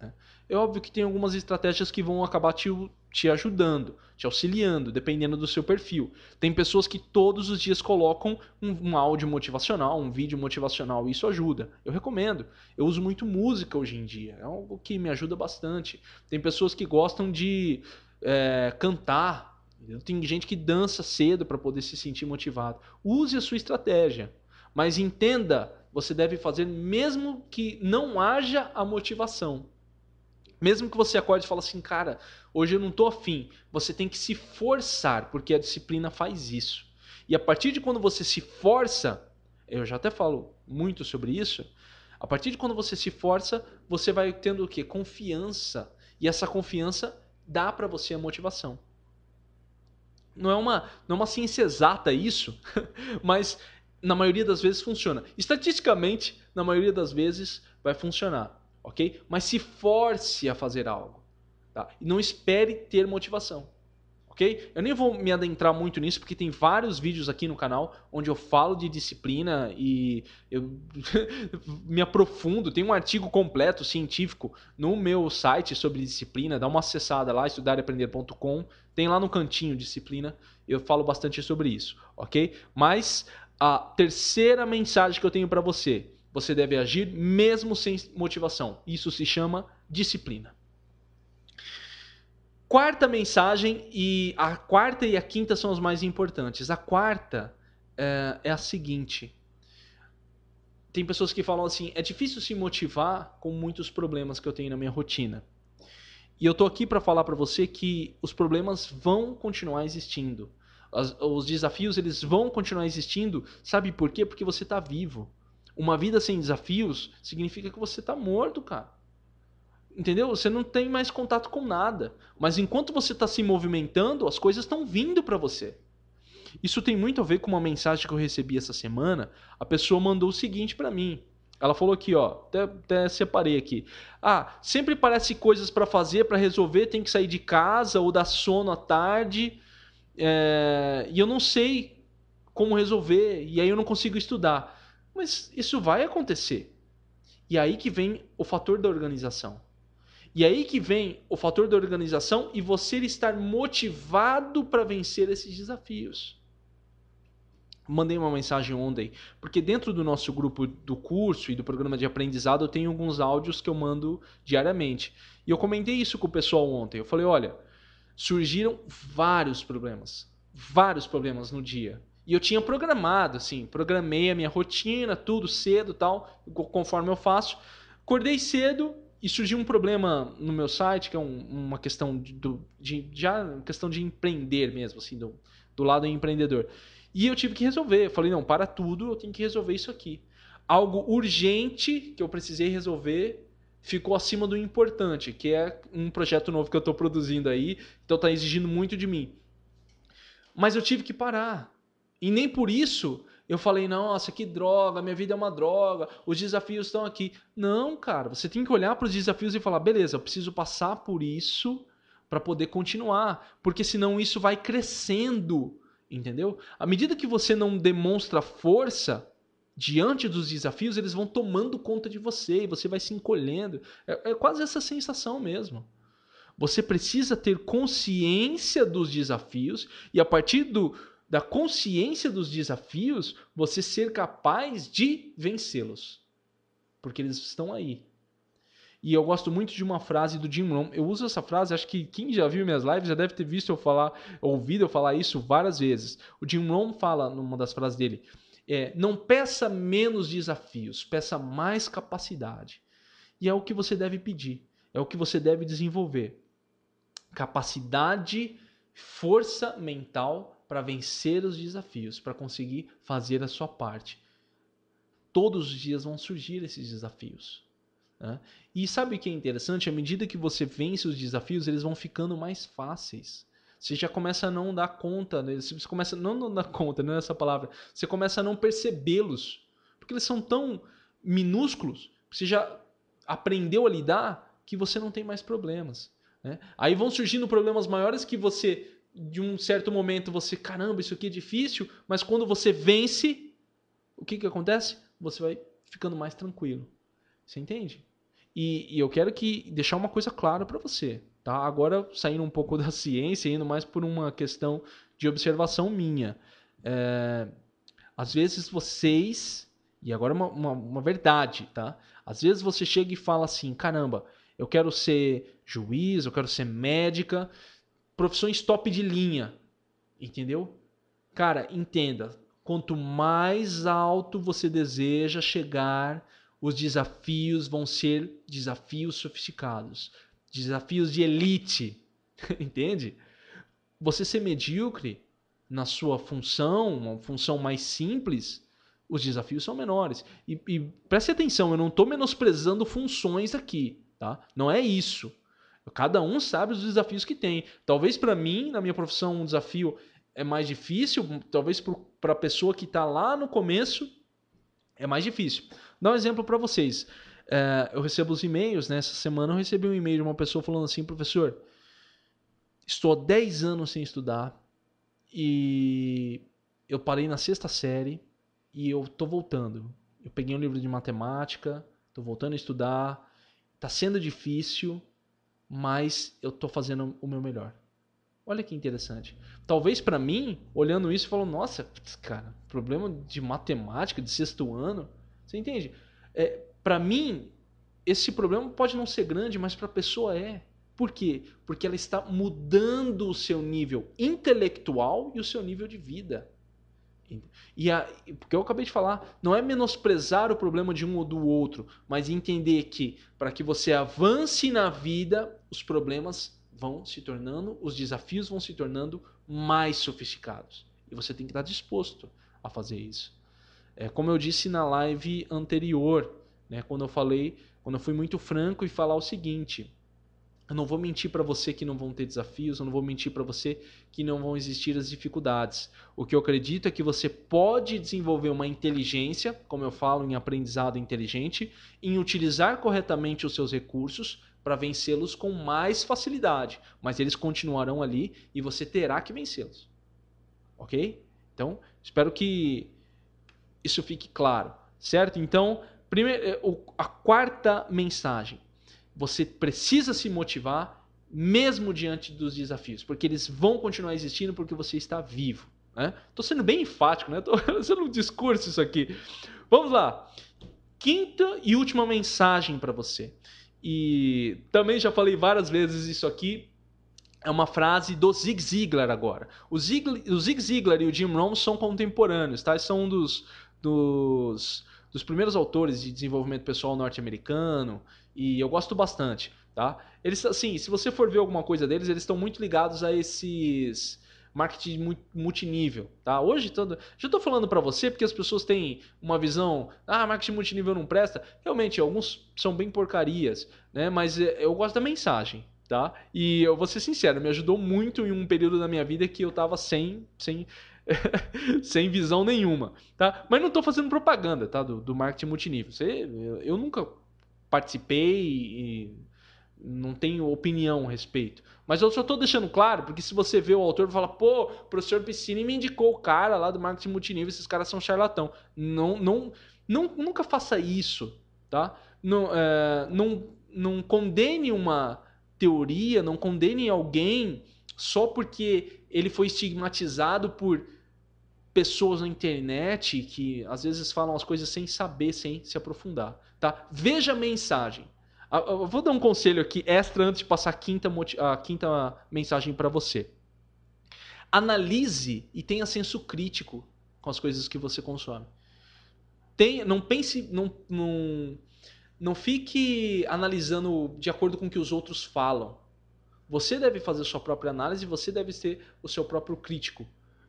Né? É óbvio que tem algumas estratégias que vão acabar te, te ajudando, te auxiliando, dependendo do seu perfil. Tem pessoas que todos os dias colocam um, um áudio motivacional, um vídeo motivacional, e isso ajuda. Eu recomendo. Eu uso muito música hoje em dia, é algo que me ajuda bastante. Tem pessoas que gostam de é, cantar, tem gente que dança cedo para poder se sentir motivado. Use a sua estratégia, mas entenda, você deve fazer mesmo que não haja a motivação. Mesmo que você acorde e fale assim, cara, hoje eu não estou afim, você tem que se forçar, porque a disciplina faz isso. E a partir de quando você se força, eu já até falo muito sobre isso, a partir de quando você se força, você vai tendo o quê? Confiança. E essa confiança dá para você a motivação. Não é uma, não é uma ciência exata isso, [laughs] mas na maioria das vezes funciona. Estatisticamente, na maioria das vezes vai funcionar ok? Mas se force a fazer algo. Tá? E não espere ter motivação. Ok? Eu nem vou me adentrar muito nisso, porque tem vários vídeos aqui no canal onde eu falo de disciplina e eu [laughs] me aprofundo. Tem um artigo completo científico no meu site sobre disciplina. Dá uma acessada lá, estudareaprender.com. Tem lá no cantinho disciplina. Eu falo bastante sobre isso, ok? Mas a terceira mensagem que eu tenho para você você deve agir mesmo sem motivação. Isso se chama disciplina. Quarta mensagem, e a quarta e a quinta são as mais importantes. A quarta é, é a seguinte: tem pessoas que falam assim, é difícil se motivar com muitos problemas que eu tenho na minha rotina. E eu tô aqui para falar para você que os problemas vão continuar existindo. Os, os desafios eles vão continuar existindo. Sabe por quê? Porque você está vivo. Uma vida sem desafios significa que você está morto, cara. Entendeu? Você não tem mais contato com nada. Mas enquanto você está se movimentando, as coisas estão vindo para você. Isso tem muito a ver com uma mensagem que eu recebi essa semana. A pessoa mandou o seguinte para mim. Ela falou aqui, ó, até, até, separei aqui. Ah, sempre parece coisas para fazer, para resolver, tem que sair de casa ou dar sono à tarde, é, e eu não sei como resolver, e aí eu não consigo estudar. Mas isso vai acontecer. E aí que vem o fator da organização. E aí que vem o fator da organização e você estar motivado para vencer esses desafios mandei uma mensagem ontem, porque dentro do nosso grupo do curso e do programa de aprendizado eu tenho alguns áudios que eu mando diariamente. E eu comentei isso com o pessoal ontem. Eu falei: olha, surgiram vários problemas, vários problemas no dia. E eu tinha programado, assim, programei a minha rotina, tudo cedo tal, conforme eu faço. Acordei cedo e surgiu um problema no meu site, que é um, uma questão de, de, já questão de empreender mesmo, assim, do, do lado empreendedor. E eu tive que resolver. Eu falei, não, para tudo, eu tenho que resolver isso aqui. Algo urgente que eu precisei resolver ficou acima do importante, que é um projeto novo que eu estou produzindo aí, então está exigindo muito de mim. Mas eu tive que parar. E nem por isso eu falei, nossa, que droga, minha vida é uma droga, os desafios estão aqui. Não, cara, você tem que olhar para os desafios e falar, beleza, eu preciso passar por isso para poder continuar, porque senão isso vai crescendo Entendeu? À medida que você não demonstra força diante dos desafios, eles vão tomando conta de você e você vai se encolhendo. É, é quase essa sensação mesmo. Você precisa ter consciência dos desafios e a partir do, da consciência dos desafios, você ser capaz de vencê-los. Porque eles estão aí. E eu gosto muito de uma frase do Jim Rohn. Eu uso essa frase, acho que quem já viu minhas lives já deve ter visto eu falar, ouvido eu falar isso várias vezes. O Jim Rohn fala numa das frases dele: é, não peça menos desafios, peça mais capacidade. E é o que você deve pedir, é o que você deve desenvolver. Capacidade, força mental para vencer os desafios, para conseguir fazer a sua parte. Todos os dias vão surgir esses desafios. Né? E sabe o que é interessante? À medida que você vence os desafios, eles vão ficando mais fáceis. Você já começa a não dar conta, né? você começa não não dar conta, não é essa palavra. Você começa a não percebê-los, porque eles são tão minúsculos. Você já aprendeu a lidar que você não tem mais problemas. Né? Aí vão surgindo problemas maiores que você, de um certo momento, você caramba, isso aqui é difícil, mas quando você vence, o que que acontece? Você vai ficando mais tranquilo. Você entende? E, e eu quero que deixar uma coisa clara para você, tá? Agora saindo um pouco [laughs] da ciência, indo mais por uma questão de observação minha. É, às vezes vocês, e agora uma, uma, uma verdade, tá? Às vezes você chega e fala assim, caramba, eu quero ser juiz, eu quero ser médica, profissões top de linha, entendeu? Cara, entenda, quanto mais alto você deseja chegar os desafios vão ser desafios sofisticados, desafios de elite, [laughs] entende? Você ser medíocre na sua função, uma função mais simples, os desafios são menores. E, e preste atenção, eu não estou menosprezando funções aqui, tá? Não é isso. Cada um sabe os desafios que tem. Talvez para mim, na minha profissão, um desafio é mais difícil, talvez para a pessoa que está lá no começo é mais difícil. Dá um exemplo para vocês. É, eu recebo os e-mails, né? Essa semana eu recebi um e-mail de uma pessoa falando assim, professor, estou há 10 anos sem estudar e eu parei na sexta série e eu tô voltando. Eu peguei um livro de matemática, tô voltando a estudar, tá sendo difícil, mas eu tô fazendo o meu melhor. Olha que interessante. Talvez para mim, olhando isso, falou: nossa, cara, problema de matemática de sexto ano. Você entende? É, para mim, esse problema pode não ser grande, mas para a pessoa é. Por quê? Porque ela está mudando o seu nível intelectual e o seu nível de vida. E a, porque eu acabei de falar, não é menosprezar o problema de um ou do outro, mas entender que para que você avance na vida, os problemas vão se tornando, os desafios vão se tornando mais sofisticados. E você tem que estar disposto a fazer isso. É, como eu disse na live anterior, né, quando eu falei, quando eu fui muito franco e falar o seguinte: Eu não vou mentir para você que não vão ter desafios, eu não vou mentir para você que não vão existir as dificuldades. O que eu acredito é que você pode desenvolver uma inteligência, como eu falo em aprendizado inteligente, em utilizar corretamente os seus recursos para vencê-los com mais facilidade, mas eles continuarão ali e você terá que vencê-los. OK? Então, espero que isso fique claro, certo? Então, primeiro, eh, a quarta mensagem você precisa se motivar mesmo diante dos desafios, porque eles vão continuar existindo porque você está vivo. Né? Tô sendo bem enfático, né? [laughs] Tô fazendo um discurso isso aqui. Vamos lá. Quinta e última mensagem para você. E também já falei várias vezes isso aqui. É uma frase do Zig Ziglar agora. O Zig, o Zig Ziglar e o Jim Rohn são contemporâneos, tá? São um dos, dos, dos primeiros autores de desenvolvimento pessoal norte-americano e eu gosto bastante, tá? Eles, assim, se você for ver alguma coisa deles, eles estão muito ligados a esses marketing multinível, tá? Hoje todo, já estou falando para você porque as pessoas têm uma visão, ah, marketing multinível não presta. Realmente, alguns são bem porcarias, né? Mas eu gosto da mensagem, tá? E eu vou ser sincero, me ajudou muito em um período da minha vida que eu tava sem, sem, [laughs] sem visão nenhuma, tá? Mas não estou fazendo propaganda, tá? Do, do marketing multinível. Você, eu, eu nunca participei e não tenho opinião a respeito. Mas eu só estou deixando claro, porque se você vê o autor e fala, pô, o professor Piscine me indicou o cara lá do marketing multinível, esses caras são charlatão. Não, não, não, nunca faça isso, tá? Não, é, não, não condene uma teoria, não condene alguém só porque ele foi estigmatizado por pessoas na internet que às vezes falam as coisas sem saber, sem se aprofundar. Tá? Veja a mensagem. Eu vou dar um conselho aqui extra antes de passar a quinta, a quinta mensagem para você. Analise e tenha senso crítico com as coisas que você consome. Tem, não pense, não, não, não fique analisando de acordo com o que os outros falam. Você deve fazer sua própria análise, você deve ser o seu próprio crítico.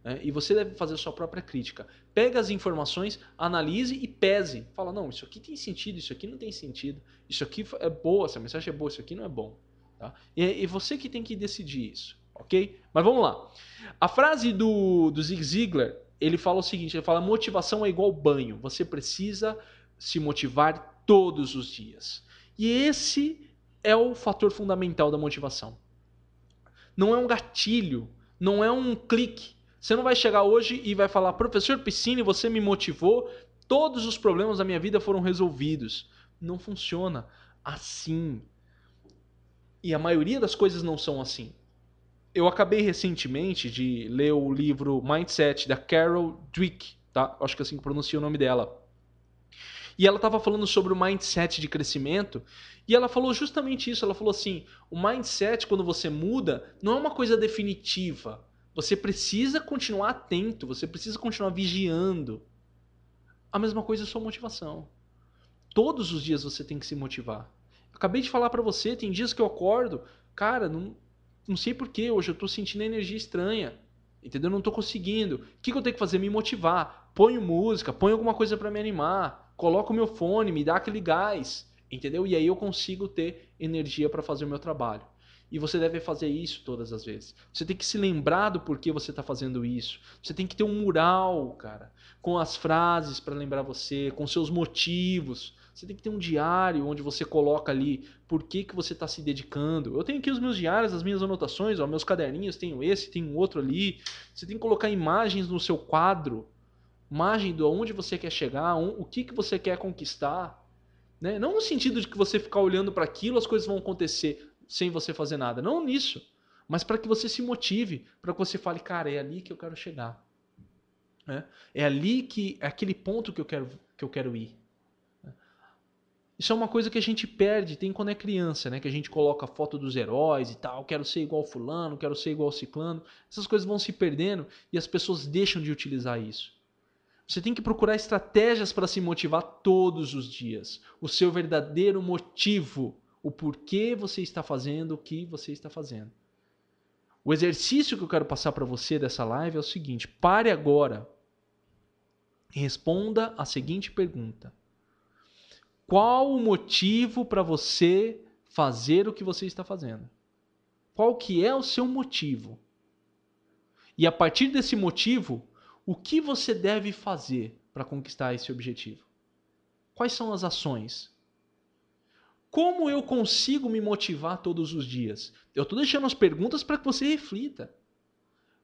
Né? E você deve fazer a sua própria crítica. Pega as informações, analise e pese. Fala, não, isso aqui tem sentido, isso aqui não tem sentido. Isso aqui é boa, essa mensagem é boa, isso aqui não é bom. Tá? E, e você que tem que decidir isso, ok? Mas vamos lá. A frase do, do Zig Ziglar, ele fala o seguinte, ele fala, motivação é igual banho. Você precisa se motivar todos os dias. E esse é o fator fundamental da motivação. Não é um gatilho, não é um clique, você não vai chegar hoje e vai falar, professor Piscine, você me motivou, todos os problemas da minha vida foram resolvidos. Não funciona assim. E a maioria das coisas não são assim. Eu acabei recentemente de ler o livro Mindset da Carol Dweck, tá? Acho que é assim que pronuncia o nome dela. E ela estava falando sobre o mindset de crescimento e ela falou justamente isso. Ela falou assim: o mindset, quando você muda, não é uma coisa definitiva. Você precisa continuar atento, você precisa continuar vigiando. A mesma coisa é sua motivação. Todos os dias você tem que se motivar. acabei de falar para você, tem dias que eu acordo, cara, não, não sei porquê, hoje eu tô sentindo energia estranha. Entendeu? Não tô conseguindo. O que, que eu tenho que fazer? Me motivar. Ponho música, ponho alguma coisa para me animar, coloco o meu fone, me dá aquele gás. Entendeu? E aí eu consigo ter energia para fazer o meu trabalho. E você deve fazer isso todas as vezes. Você tem que se lembrar do porquê você está fazendo isso. Você tem que ter um mural, cara, com as frases para lembrar você, com seus motivos. Você tem que ter um diário onde você coloca ali por que, que você está se dedicando. Eu tenho aqui os meus diários, as minhas anotações, ó, meus caderninhos, tenho esse, tenho outro ali. Você tem que colocar imagens no seu quadro, imagem de onde você quer chegar, o que, que você quer conquistar. Né? Não no sentido de que você ficar olhando para aquilo, as coisas vão acontecer sem você fazer nada. Não nisso, mas para que você se motive, para que você fale, cara, é ali que eu quero chegar. É, é ali que é aquele ponto que eu quero que eu quero ir. Isso é uma coisa que a gente perde, tem quando é criança, né? Que a gente coloca foto dos heróis e tal, quero ser igual fulano, quero ser igual ciclano. Essas coisas vão se perdendo e as pessoas deixam de utilizar isso. Você tem que procurar estratégias para se motivar todos os dias. O seu verdadeiro motivo o porquê você está fazendo o que você está fazendo. O exercício que eu quero passar para você dessa live é o seguinte: pare agora e responda a seguinte pergunta: Qual o motivo para você fazer o que você está fazendo? Qual que é o seu motivo? E a partir desse motivo, o que você deve fazer para conquistar esse objetivo? Quais são as ações? Como eu consigo me motivar todos os dias? Eu estou deixando as perguntas para que você reflita.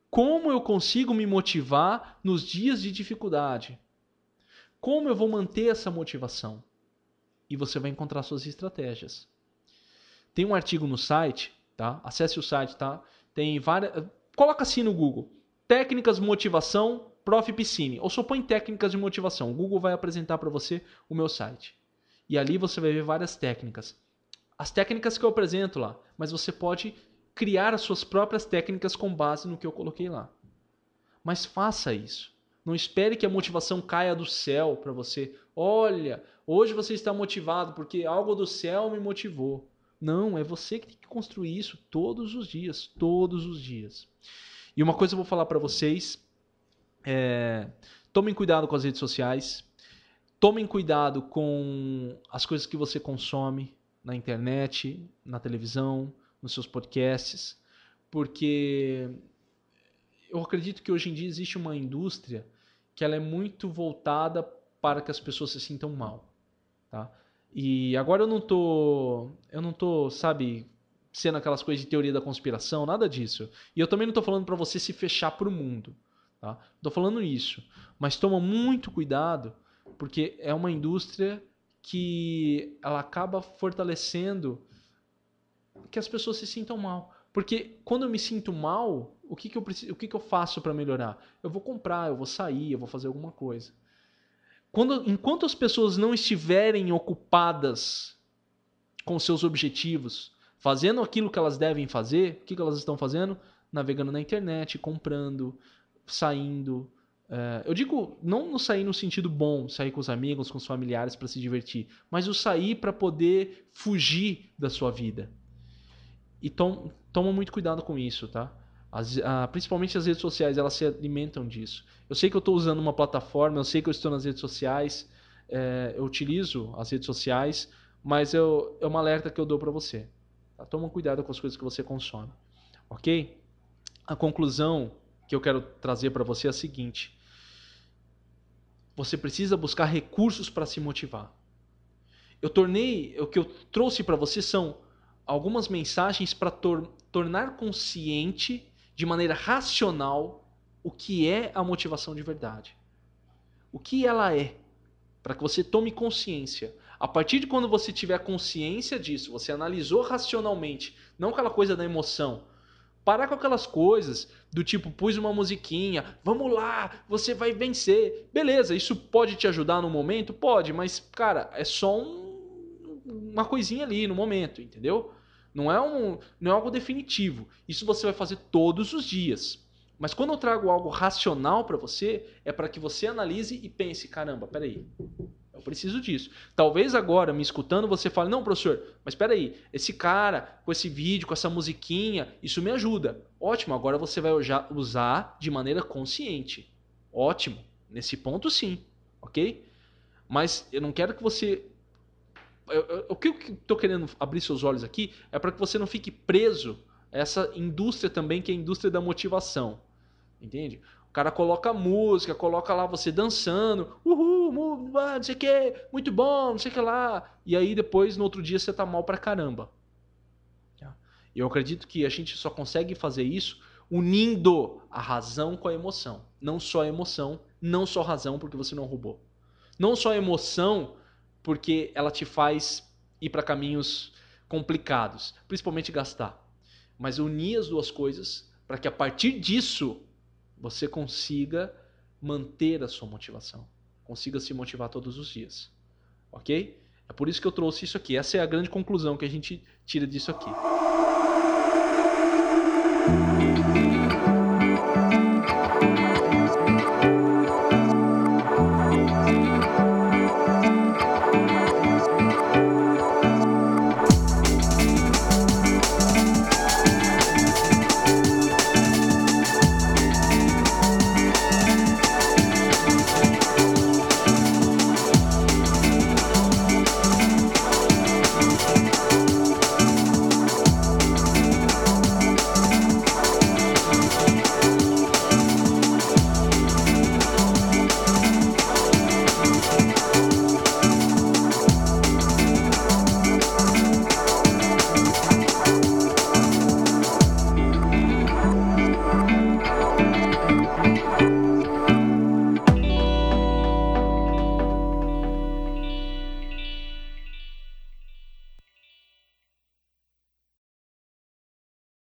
Como eu consigo me motivar nos dias de dificuldade? Como eu vou manter essa motivação? E você vai encontrar suas estratégias. Tem um artigo no site, tá? Acesse o site, tá? Tem várias. Coloca assim no Google: Técnicas motivação Prof. Piscine. Ou só põe técnicas de motivação. O Google vai apresentar para você o meu site. E ali você vai ver várias técnicas. As técnicas que eu apresento lá, mas você pode criar as suas próprias técnicas com base no que eu coloquei lá. Mas faça isso. Não espere que a motivação caia do céu para você. Olha, hoje você está motivado porque algo do céu me motivou. Não, é você que tem que construir isso todos os dias, todos os dias. E uma coisa eu vou falar para vocês é, tomem cuidado com as redes sociais. Tomem cuidado com as coisas que você consome na internet, na televisão, nos seus podcasts, porque eu acredito que hoje em dia existe uma indústria que ela é muito voltada para que as pessoas se sintam mal, tá? E agora eu não tô, eu não tô, sabe, sendo aquelas coisas de teoria da conspiração, nada disso. E eu também não tô falando para você se fechar para o mundo. Tá? Estou falando isso, mas toma muito cuidado porque é uma indústria que ela acaba fortalecendo que as pessoas se sintam mal. Porque quando eu me sinto mal, o que, que eu preciso, o que, que eu faço para melhorar? Eu vou comprar, eu vou sair, eu vou fazer alguma coisa. Quando, enquanto as pessoas não estiverem ocupadas com seus objetivos, fazendo aquilo que elas devem fazer, o que, que elas estão fazendo? Navegando na internet, comprando, saindo. Uh, eu digo não no sair no sentido bom, sair com os amigos, com os familiares para se divertir, mas o sair para poder fugir da sua vida. E tom, toma muito cuidado com isso, tá? As, uh, principalmente as redes sociais, elas se alimentam disso. Eu sei que eu estou usando uma plataforma, eu sei que eu estou nas redes sociais, é, eu utilizo as redes sociais, mas eu, é uma alerta que eu dou para você. Tá? Toma cuidado com as coisas que você consome, ok? A conclusão que eu quero trazer para você é a seguinte: você precisa buscar recursos para se motivar. Eu tornei, o que eu trouxe para você são algumas mensagens para tor tornar consciente de maneira racional o que é a motivação de verdade. O que ela é, para que você tome consciência. A partir de quando você tiver consciência disso, você analisou racionalmente, não aquela coisa da emoção, Parar com aquelas coisas do tipo, pus uma musiquinha, vamos lá, você vai vencer. Beleza, isso pode te ajudar no momento? Pode, mas, cara, é só um, uma coisinha ali no momento, entendeu? Não é, um, não é algo definitivo. Isso você vai fazer todos os dias. Mas quando eu trago algo racional para você, é para que você analise e pense: caramba, peraí, eu preciso disso. Talvez agora, me escutando, você fale: não, professor, mas espera aí, esse cara, com esse vídeo, com essa musiquinha, isso me ajuda. Ótimo, agora você vai usar de maneira consciente. Ótimo, nesse ponto sim, ok? Mas eu não quero que você. o que eu estou querendo abrir seus olhos aqui é para que você não fique preso a essa indústria também, que é a indústria da motivação. Entende? O cara coloca música, coloca lá você dançando, uhul, não sei o que, muito bom, não sei o que lá. E aí depois, no outro dia, você tá mal pra caramba. E eu acredito que a gente só consegue fazer isso unindo a razão com a emoção. Não só a emoção, não só a razão porque você não roubou. Não só a emoção porque ela te faz ir para caminhos complicados, principalmente gastar. Mas unir as duas coisas para que a partir disso você consiga manter a sua motivação, consiga se motivar todos os dias. Ok? É por isso que eu trouxe isso aqui. Essa é a grande conclusão que a gente tira disso aqui.